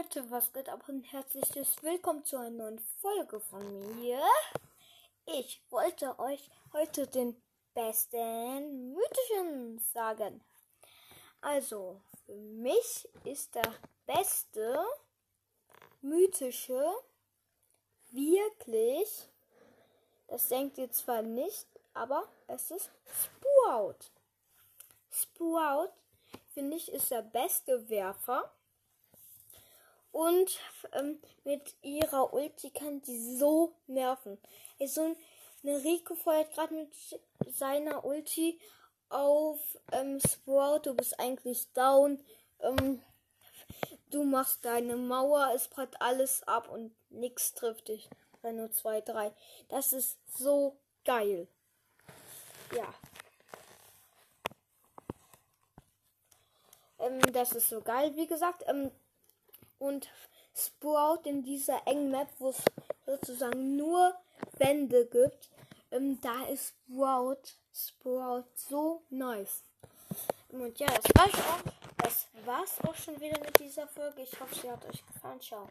Leute, was geht ab und herzliches Willkommen zu einer neuen Folge von mir. Ich wollte euch heute den besten Mythischen sagen. Also, für mich ist der beste mythische wirklich, das denkt ihr zwar nicht, aber es ist Sprout. Sprout, finde ich, ist der beste Werfer und ähm, mit ihrer Ulti kann sie so nerven. Ey, so eine Rico feuert gerade mit seiner Ulti auf ähm, Sprout. Du bist eigentlich down. Ähm, du machst deine Mauer, es prallt alles ab und nichts trifft dich. Oder nur zwei, drei. Das ist so geil. Ja. Ähm, das ist so geil, wie gesagt. Ähm, und Sprout in dieser engen Map, wo es sozusagen nur Wände gibt, ähm, da ist Sprout, Sprout so nice. Und ja, das war's auch. Das war's auch schon wieder mit dieser Folge. Ich hoffe, sie hat euch gefallen. Ciao.